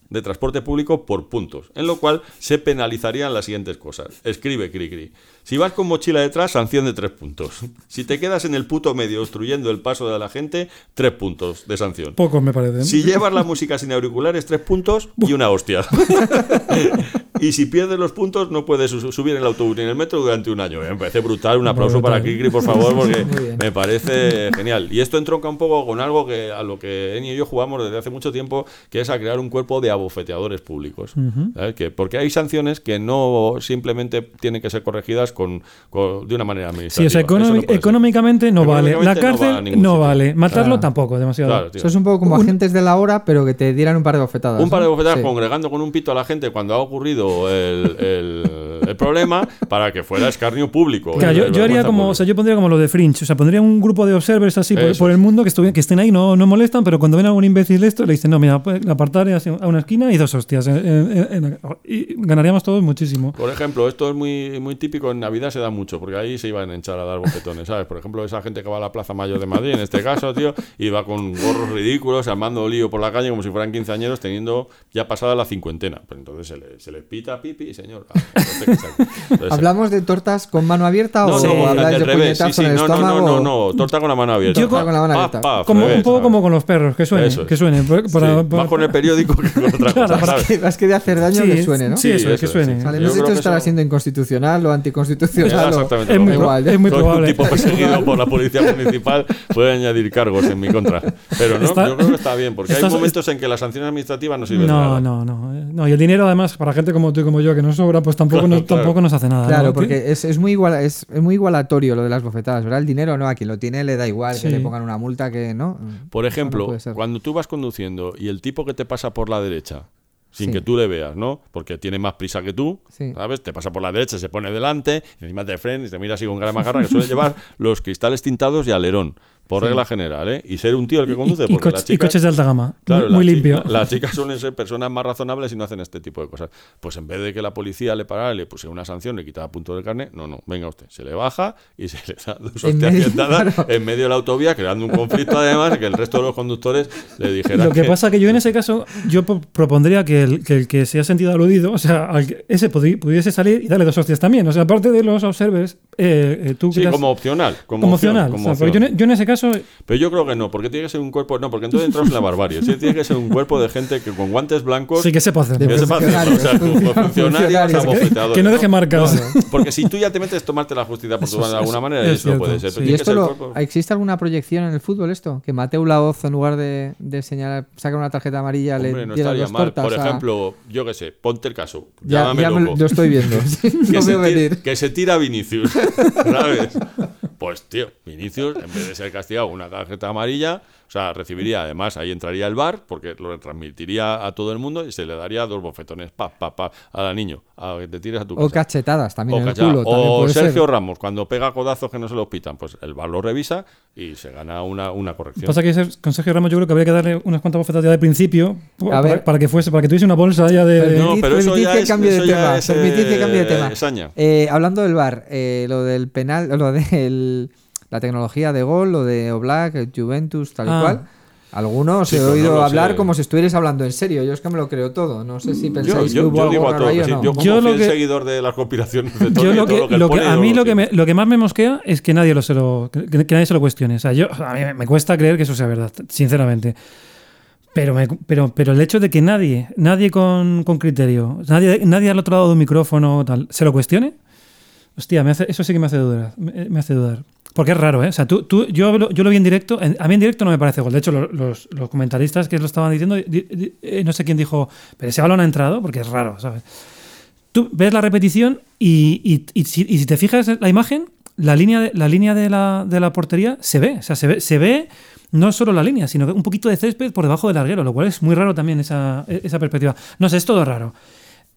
de transporte público por puntos, en lo cual se penalizarían las siguientes cosas. Escribe Cricri. Si vas con mochila detrás, sanción de tres puntos. <laughs> Si te quedas en el puto medio obstruyendo el paso de la gente, tres puntos de sanción. Pocos me parecen. Si llevas la música sin auriculares, tres puntos y una hostia. <laughs> <laughs> y si pierdes los puntos, no puedes su- subir en el autobús ni en el metro durante un año. Me parece brutal. Un aplauso para. Cricri, por favor, porque <laughs> me parece genial. Y esto entronca un poco con algo que a lo que Eni y yo jugamos desde hace mucho tiempo, que es a crear un cuerpo de abofeteadores públicos. ¿Sabes? Que- porque hay sanciones que no simplemente tienen que ser corregidas con, con- de una manera Sí, administrativa. o sea, no puede económicamente no vale. La Económicamente no va cárcel no vale. Matarlo Claro. tampoco, demasiado. Claro. Eso es un poco como agentes de la hora, pero que te dieran un par de bofetadas. Un par de ¿no? bofetadas Sí. congregando con un pito a la gente cuando ha ocurrido el, el- el problema para que fuera escarnio público. Claro, yo, eh, yo haría vergüenza como, o pública. sea, yo pondría como lo de Fringe, o sea, pondría un grupo de observers así por, el mundo que, estén ahí, no, no molestan, pero cuando ven a algún imbécil esto, le dicen, no, mira, pues, apartar así a una esquina y dos hostias. en- en- en- y ganaríamos todos muchísimo. Por ejemplo, esto es muy, muy típico en Navidad, se da mucho, porque ahí se iban a hinchar a dar bofetones, ¿sabes? Por ejemplo, esa gente que va a la Plaza Mayor de Madrid, en este caso, tío, y va con gorros ridículos, armando lío por la calle como si fueran quinceañeros, teniendo ya pasada la cincuentena. Pero entonces se le, se le pita pipi, señor. Ah, <laughs> entonces, ¿Hablamos de tortas con mano abierta no, o no, habláis de revés, sí, puñetazo sí, en el no, no, estómago? no, no, no, torta con la mano abierta. Yo con- con la mano abierta. pa, Como, revés, un poco ¿sabes? como con los perros, que suene, Eso es. que suene. Para, Sí, para- más con el periódico que con otra Claro, <laughs> cosa, para ¿sabes? Que- Más que de hacer daño Sí, que suene, ¿no? sí, eso es, que suene. sí. Vale, no esto que estará siendo inconstitucional o anticonstitucional. <laughs> O- exactamente Es muy, igual, ¿eh? es muy Soy probable. un tipo perseguido por la policía municipal puede añadir cargos en mi contra. Pero no, Está- yo creo que está bien, porque hay momentos en que la sanción administrativa no sirve de No, nada. no, no, eh, no. Y el dinero, además, para gente como tú y como yo, que no sobra, pues tampoco, Claro, nos, claro. tampoco nos hace nada. Claro, ¿no? porque es, es muy igual, es, es muy igualatorio lo de las bofetadas, ¿verdad? El dinero no, a quien lo tiene le da igual Sí. que le pongan una multa que no. Por ejemplo, cuando tú vas conduciendo y el tipo que te pasa por la derecha, sin Sí. que tú le veas, ¿no? Porque tiene más prisa que tú, Sí. ¿sabes? Te pasa por la derecha, se pone delante, y encima te frena y te mira así con cara de macarra, que suele <laughs> llevar los cristales tintados y alerón, por regla general, ¿eh? Y ser un tío el que conduce, y, y coche- las y chicas... coches de alta gama. Claro, muy las limpio. la- Las chicas suelen ser personas más razonables y no hacen este tipo de cosas. Pues en vez de que la policía le parara le pusiera una sanción, le quitaba punto del carnet, no, no, venga usted, se le baja y se le da dos <laughs> En hostias medio, claro. en medio de la autovía, creando un conflicto además que el resto de los conductores le dijeran Lo que pasa que yo en ese caso, yo po- propondría que el, que el que se ha sentido aludido, o sea, al que ese pudi- pudiese salir y darle dos hostias también. O sea, aparte de los observers, eh, eh, tú Sí, creas- como opcional. Como, como opción, opcional. como O sea, porque yo, opción. en- yo en ese caso, Pero yo creo que no, porque tiene que ser un cuerpo. No, porque entonces entramos en la barbarie. Sí, tiene que ser un cuerpo de gente que con guantes blancos. sí que se puede hacer. Que sepa hacer, o sea, funcionarios, abofeteadores, Que no deje marcas. Porque si tú ya te metes, tomarte la justicia por tu Eso mano de alguna manera, es eso no cierto. puede ser. Sí. ¿Y esto ser lo, cuerpo- existe alguna proyección en el fútbol esto? Que Mateo Laoz, en lugar de, de señalar, sacar una tarjeta amarilla, Hombre, le no diera estaría dos mal. tortas Por a- ejemplo, yo qué sé, ponte el caso. Ya, Llámame ya me lo estoy viendo. <laughs> que, no se tira, que se tira Vinicius, <laughs> ¿sabes? Pues tío, Vinicius, en vez de ser castigado con una tarjeta amarilla, o sea, recibiría además, ahí entraría el bar, porque lo transmitiría a todo el mundo y se le daría dos bofetones, pa, pa, pa, al niño, a que te tires a tu O casa. cachetadas también O en el culo. también O ser. Sergio Ramos, cuando pega codazos que no se los pitan, pues el bar lo revisa y se gana una, una corrección. Pasa que ese- con Sergio Ramos yo creo que habría que darle unas cuantas bofetadas ya de principio para, ver. para que fuese, para que tuviese una bolsa ya de. Permitid- No, pero eso ya que es- cambie de eso ya tema. es, permitid que eh, cambie de tema. Eh, hablando del bar, eh, lo del penal, lo de la tecnología de gol, lo de Oblak, Juventus, tal y Ah. cual. Algunos Sí, he no oído hablar sé. como si estuvieras hablando en serio. Yo es que me lo creo todo. No sé si Yo, pensáis que yo, hubo yo algo digo a raro todos ahí que o sí. no. Yo como Yo lo que- seguidor de las conspiraciones de <laughs> Tony, Yo lo todo que, lo que él lo que- pone, a yo mí lo lo que, me, lo que más me mosquea es que nadie lo se lo, que, que nadie se lo cuestione. O sea, yo, a mí me cuesta creer que eso sea verdad, sinceramente. Pero, me- pero, pero el hecho de que nadie, nadie con, con criterio, nadie, nadie al otro lado de un micrófono tal, se lo cuestione, hostia, me hace, eso sí que me hace dudar. Me, me hace dudar. Porque es raro, ¿eh? O sea, tú, tú, yo, lo, yo lo vi en directo. a mí en directo no me parece gol. De hecho, lo- los, comentaristas que lo estaban diciendo, di- di- eh, no sé quién dijo, pero ese balón ha entrado, porque es raro, ¿sabes? Tú ves la repetición y, y- si, y si te fijas en la imagen, la línea, de, la, línea de, la, de la portería se ve. O sea, se ve, se ve no solo la línea, sino un poquito de césped por debajo del larguero, lo cual es muy raro también esa, esa perspectiva. No sé, es todo raro.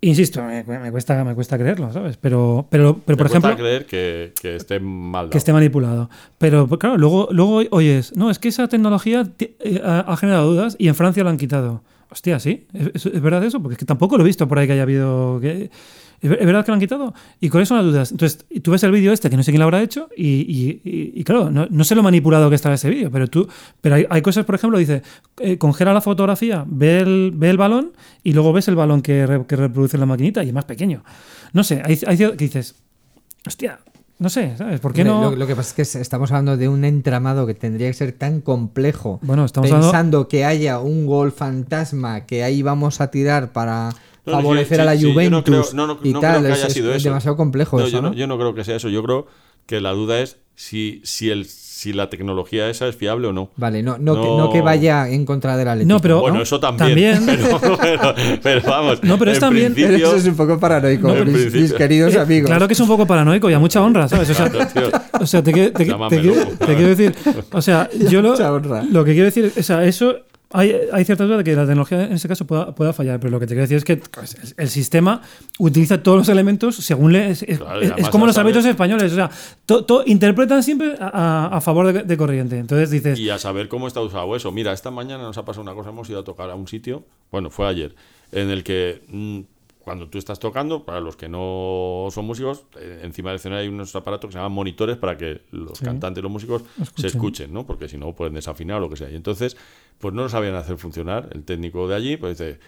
Insisto, me, me cuesta, me cuesta creerlo, ¿sabes? Pero, pero, pero Me por cuesta ejemplo creer que, que esté mal que esté manipulado. Pero claro, luego, luego oyes, no, es que esa tecnología eh, ha, ha generado dudas y en Francia lo han quitado. Hostia, ¿sí? ¿Es, verdad eso? Porque es que tampoco lo he visto por ahí que haya habido... ¿Es ver- es verdad que lo han quitado? ¿Y cuáles son las dudas? Entonces, tú ves el vídeo este, que no sé quién lo habrá hecho, y, y- y- claro, no, no sé lo manipulado que está ese vídeo, pero tú pero hay, hay cosas, por ejemplo, dice, eh, congela la fotografía, ve el, ve el balón, y luego ves el balón que, que reproduce la maquinita, y es más pequeño. No sé, hay, hay que dices, hostia, no sé, ¿sabes? ¿Por qué no...? Lo, lo que pasa es que es- estamos hablando de un entramado que tendría que ser tan complejo. Bueno, estamos pensando hablando- que haya un gol fantasma que ahí vamos a tirar para No, favorecer sí, a la sí, sí, yo no Juventus creo- no, no- y no tal. creo que es, haya es sido eso. demasiado complejo No, eso, yo, ¿no? no, yo no creo que sea eso. Yo creo que la duda es si, si, el, si la tecnología esa es fiable o no. Vale, no, no, Que, No. no que vaya en contra del Atlético. No, pero- Bueno, eso también. También. <laughs> Pero, pero- pero vamos. No, pero es también- principio- Eso es un poco paranoico, No, mis, principio. mis queridos amigos. Claro que es un poco paranoico y a mucha honra, ¿sabes? O sea, Claro, o sea te, quiero- te- te te quiero decir, o sea, yo lo, <laughs> Mucha honra. lo que quiero decir, o sea, eso hay, hay cierta duda de que la tecnología en ese caso pueda, pueda fallar, pero lo que te quiero decir es que pues, el sistema utiliza todos los elementos según le. Es, Claro, es- es como los árbitros españoles, o sea, to- to- interpretan siempre a, a- a favor de, de corriente. Entonces dices, Y a saber cómo está usado eso. Mira, esta mañana nos ha pasado una cosa, hemos ido a tocar a un sitio, bueno, fue ayer, en el que mm, cuando tú estás tocando, para los que no son músicos, eh, encima del escenario hay unos aparatos que se llaman monitores para que los Sí. cantantes los músicos Escuchen. se escuchen, ¿no? Porque si no pueden desafinar o lo que sea. Y entonces, pues no lo sabían hacer funcionar. El técnico de allí, pues dice,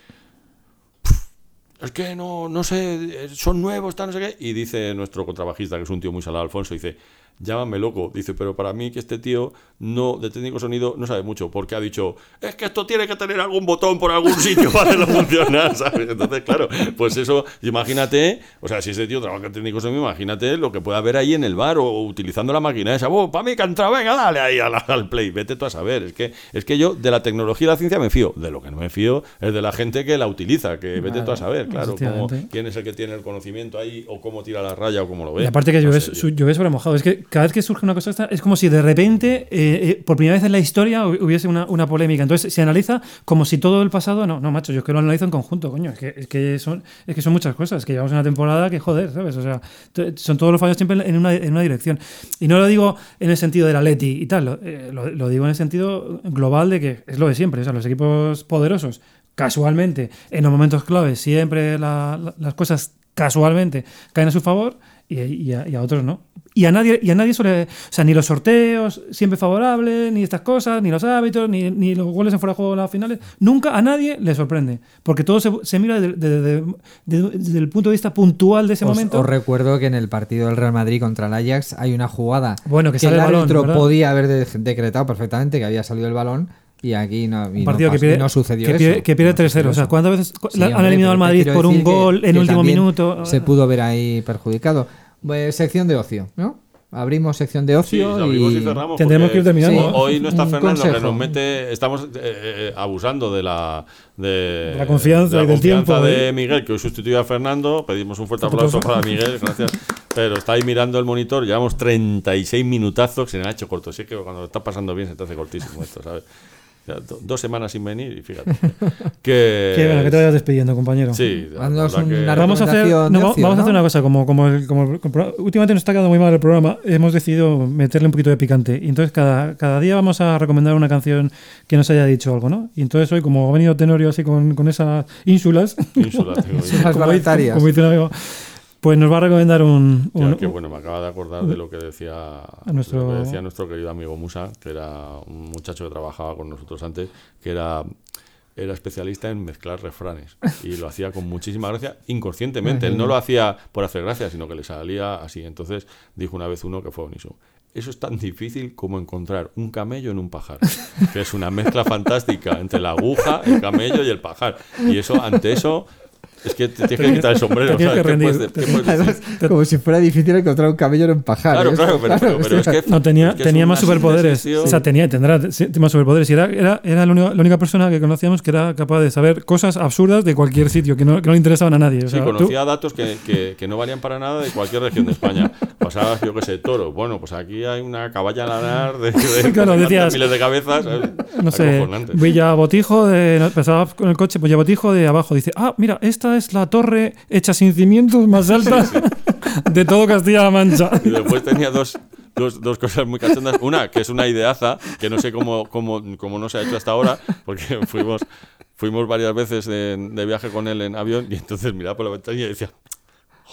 es que no, no sé, eh, son nuevos, tal, no sé qué. Y dice nuestro contrabajista, que es un tío muy salado, Alfonso, dice, llámame loco. Dice, pero para mí que este tío no de técnico sonido no sabe mucho, porque ha dicho, es que esto tiene que tener algún botón por algún sitio <laughs> para hacerlo funcionar, ¿sabes? Entonces, claro, pues eso, imagínate, o sea, si ese tío trabaja en técnico sonido, imagínate lo que puede haber ahí en el bar o, utilizando la máquina esa. Oh, para mí que ha entrado, venga, dale ahí al, <laughs> al play, vete tú a saber. Es que, es que yo de la tecnología y la ciencia me fío, de lo que no me fío es de la gente que la utiliza, que vete tú a saber, claro, cómo, quién es el que tiene el conocimiento ahí o cómo tira la raya o cómo lo ve. Y aparte que No llueve, sé, yo- sobre mojado. Es que cada vez que surge una cosa esta, es como si de repente, eh, eh, por primera vez en la historia, hu- hubiese una, una polémica. Entonces se analiza como si todo el pasado. No, no, macho, yo es que lo analizo en conjunto, coño. Es que, es que, son, es que son muchas cosas. Que llevamos una temporada que joder, ¿sabes? O sea, son todos los fallos siempre en una, en una dirección. Y no lo digo en el sentido del Atleti y tal, lo, eh, lo- lo digo en el sentido global de que es lo de siempre. O sea, los equipos poderosos, casualmente, en los momentos claves, siempre la- la- las cosas casualmente caen a su favor y a, y a otros no. Y a nadie, y a nadie suele. O sea, ni los sorteos siempre favorables, ni estas cosas, ni los hábitos, ni, ni los goles en fuera de juego en las finales. Nunca a nadie le sorprende. Porque todo se, se mira desde, desde- desde- desde el punto de vista puntual de ese Os, momento. os recuerdo que en el partido del Real Madrid contra el Ajax hay una jugada Bueno, que que sale el el balón, árbitro podía haber de- decretado perfectamente que había salido el balón y aquí no, y un no partido que pas- pierde, no sucedió que eso. que pierde No 3-0. sucedió O sea. ¿cuántas veces Sí, la- han hombre, eliminado al Madrid por un que- gol que en último minuto? Se pudo ver ahí perjudicado. Pues, sección de ocio, ¿no? Abrimos sección de Sí, ocio abrimos y, y cerramos. Tendremos que ir terminando. ho- Hoy no está Fernando, que nos mete. Estamos eh, eh, abusando de la. De, la confianza de y del confianza tiempo, de ¿eh? Miguel, que hoy sustituye a Fernando. Pedimos un fuerte aplauso para Miguel, gracias. Pero está ahí mirando el monitor. Llevamos 36 minutazos. Se me ha hecho corto. Sí que cuando lo estás pasando bien se te hace cortísimo esto, ¿sabes? Dos semanas sin venir y fíjate. <laughs> que, Que, bueno, que te vayas despidiendo, compañero. Sí, verdad que- Vamos a hacer, no, vamos a ¿no? hacer una cosa, como, como, el, como el- como- últimamente nos está quedando muy mal el programa, hemos decidido meterle un poquito de picante. Y entonces cada, cada día vamos a recomendar una canción que nos haya dicho algo, ¿no? Y entonces hoy, como ha venido Tenorio así con, con esas ínsulas, Ínsula, <laughs> digo, Las ínsula. como, dice, como dice un amigo, pues nos va a recomendar un... Ya, un- qué bueno, me acaba de acordar de lo que decía nuestro- lo que decía nuestro querido amigo Musa, que era un muchacho que trabajaba con nosotros antes, que era era especialista en mezclar refranes y lo hacía con muchísima gracia inconscientemente. Él no lo hacía por hacer gracia, sino que le salía así. Entonces dijo una vez uno que fue buenísimo. Eso es tan difícil como encontrar un camello en un pajar, que es una mezcla fantástica entre la aguja, el camello y el pajar. Y eso, ante eso, es que te tienes que quitar el sombrero. te tienes ¿sabes? que ¿Qué puedes- rendir. puedes decir? Además, como si fuera difícil encontrar un camello en pajar. Claro, ¿eh? claro, pero, pero- pero es que <laughs> No, tenía, es que tenía más superpoderes. O sea, tenía, tendrá sí, más superpoderes. Y era, era, era la, única, la única persona que conocíamos que era capaz de saber cosas absurdas de cualquier sitio, que no, que no le interesaban a nadie. O Sí, sea, tú- conocía datos que, no valían para nada de cualquier región de España. Pasaba, yo qué sé, toro. Bueno, pues aquí hay una caballa lanar de, de <laughs> Claro, tantas decías- miles de cabezas. no sé, Acojonante. Villabotijo, de, empezaba con el coche, pues Villabotijo de abajo. Dice, ah, mira, esta es la torre hecha sin cimientos más alta de todo Castilla-La Mancha. Y después tenía dos, dos, dos cosas muy cachondas. Una, que es una ideaza, que no sé cómo, cómo, cómo no se ha hecho hasta ahora, porque fuimos, fuimos varias veces de, de viaje con él en avión y entonces miraba por la ventana y decía...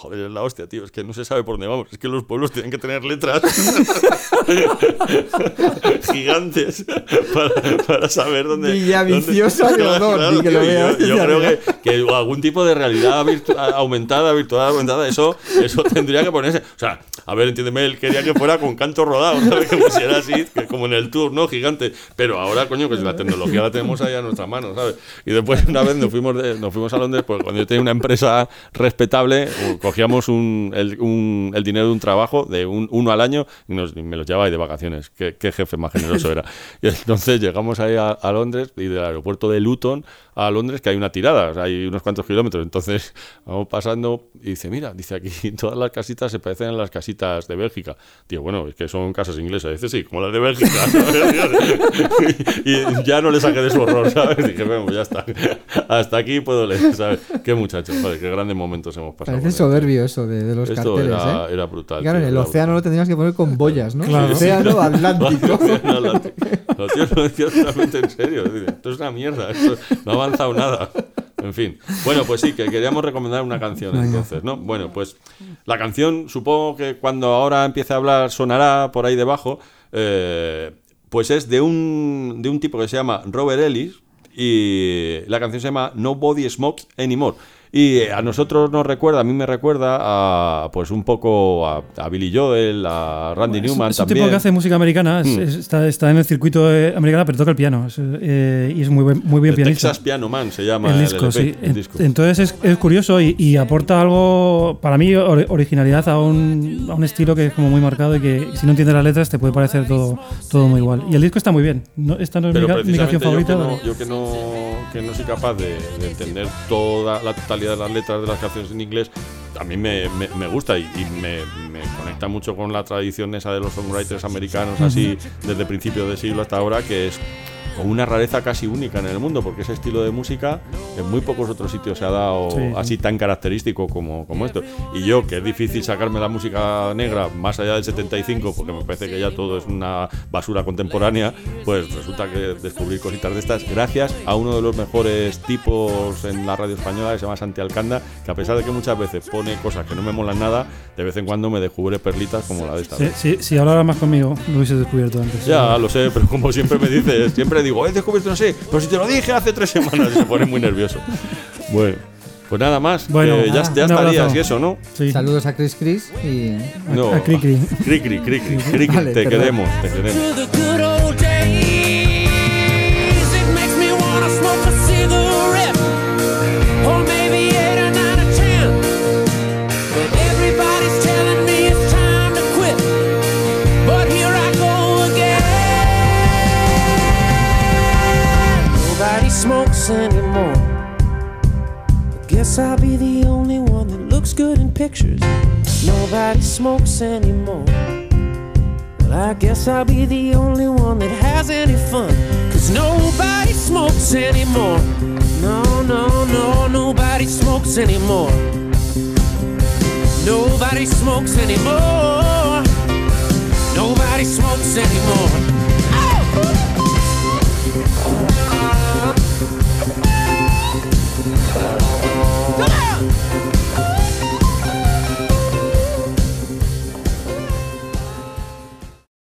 Joder, es la hostia, tío. Es que no se sabe por dónde vamos. Es que los pueblos tienen que tener letras <laughs> gigantes para, para saber dónde. Villaviciosa dónde- de Odón, ni que lo veas, Yo, yo creo que, que algún tipo de realidad virtu- aumentada, virtual aumentada, eso, eso <laughs> tendría que ponerse. O sea, a ver, entiéndeme, él quería que fuera con canto rodado, ¿sabes? Que pusiera así, que como en el tour, ¿no? Gigante. Pero ahora, coño, que la tecnología la tenemos ahí a nuestra mano, ¿sabes? Y después, una vez nos fuimos, de- nos fuimos a Londres, pues cuando yo tenía una empresa respetable, u- cogíamos un, el, un- el dinero de un trabajo, de un, uno al año, y, nos- y me los llevaba ahí de vacaciones. Qué, qué jefe más generoso era. Y entonces llegamos ahí a, a Londres y del aeropuerto de Luton a Londres, que hay una tirada, o sea, hay unos cuantos kilómetros. Entonces vamos pasando y dice, mira, dice aquí todas las casitas se parecen a las casitas de Bélgica. Digo, bueno, es que son casas inglesas. Dice, sí, como las de Bélgica. <laughs> y, y ya no le saqué de su horror, ¿sabes? Dije, bueno, pues ya está. Hasta aquí puedo leer, ¿sabes? Qué muchachos, joder, qué grandes momentos hemos pasado. Parece. Soberbio eso de, de los Esto carteles, era, ¿eh? era brutal. Claro, en el océano lo brutal. tendrías que poner con boyas, ¿no? Claro. <laughs> Océano Atlántico. No, lo, lo tío lo decía totalmente en serio. Esto es una mierda, esto no ha avanzado nada. En fin. Bueno, pues sí, que queríamos recomendar una canción entonces, ¿no? Bueno, pues la canción, supongo que cuando ahora empiece a hablar sonará por ahí debajo. eh, pues es de un, de un tipo que se llama Robert Ellis y la canción se llama Nobody Smokes Anymore. Y a nosotros nos recuerda, a mí me recuerda a, pues un poco a, a Billy Joel, a Randy Es un- Newman es un tipo que hace música americana, es- Mm. es- está, está en el circuito eh, americano, pero toca el piano. eh, y es muy, muy bien El pianista. Texas Piano Man se llama el el, disco, LP, sí. el En- disco. Entonces es, es curioso y, y aporta algo, para mí, or- originalidad a un, a un estilo que es como muy marcado y que si no entiendes las letras te puede parecer todo, todo muy igual. Y el disco está muy bien. No, esta no es mi, Pero mi canción precisamente favorita. yo, que no, yo que no, que no soy capaz de, de entender toda la totalidad de las letras de las canciones en inglés, a mí me, me- me gusta y, y me, me conecta mucho con la tradición esa de los songwriters americanos, así desde principios de siglo hasta ahora, que es con una rareza casi única en el mundo, porque ese estilo de música en muy pocos otros sitios se ha dado Sí, sí. así tan característico como, como esto. Y yo, que es difícil sacarme la música negra más allá del 75, porque me parece que ya todo es una basura contemporánea, pues resulta que descubrir cositas de estas, gracias a uno de los mejores tipos en la radio española, que se llama Santi Alcanda, que a pesar de que muchas veces pone cosas que no me molan nada, de vez en cuando me descubre perlitas como la de esta. Si, si, si hablara más conmigo, lo hubiese descubierto antes. Ya, lo sé, pero como siempre me dices, siempre digo, he descubierto no sé, pero si te lo dije hace tres semanas, y se pone muy nervioso. Bueno, pues nada más, Bueno, que ya, estarías y eso, ¿no? Sí. Saludos a Chris Chris y No, a Cricri. Cricri, Cricri, Cricri, <laughs> Vale, te perdón. queremos, te queremos. Guess I'll be the only one that looks good in pictures. Nobody smokes anymore. Well, I guess I'll be the only one that has any fun. Cause nobody smokes anymore. No, no, no, nobody smokes anymore. Nobody smokes anymore. Nobody smokes anymore.